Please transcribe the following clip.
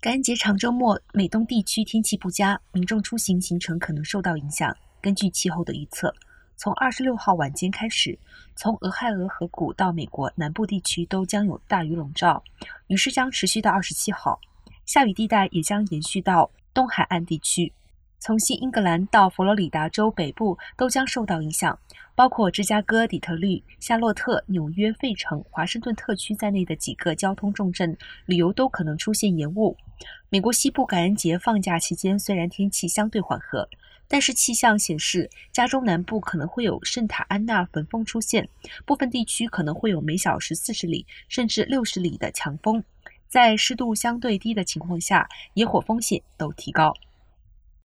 感恩节长周末，美东地区天气不佳，民众出行行程可能受到影响。根据气候的预测，从二十六号晚间开始，从俄亥俄河谷到美国南部地区都将有大雨笼罩，雨势将持续到二十七号，下雨地带也将延续到东海岸地区。从新英格兰到佛罗里达州北部都将受到影响，包括芝加哥、底特律、夏洛特、纽约、费城、华盛顿特区在内的几个交通重镇，旅游都可能出现延误。美国西部感恩节放假期间虽然天气相对缓和，但是气象显示，加州南部可能会有圣塔安娜焚风出现，部分地区可能会有每小时四十里甚至六十里的强风，在湿度相对低的情况下，野火风险都提高。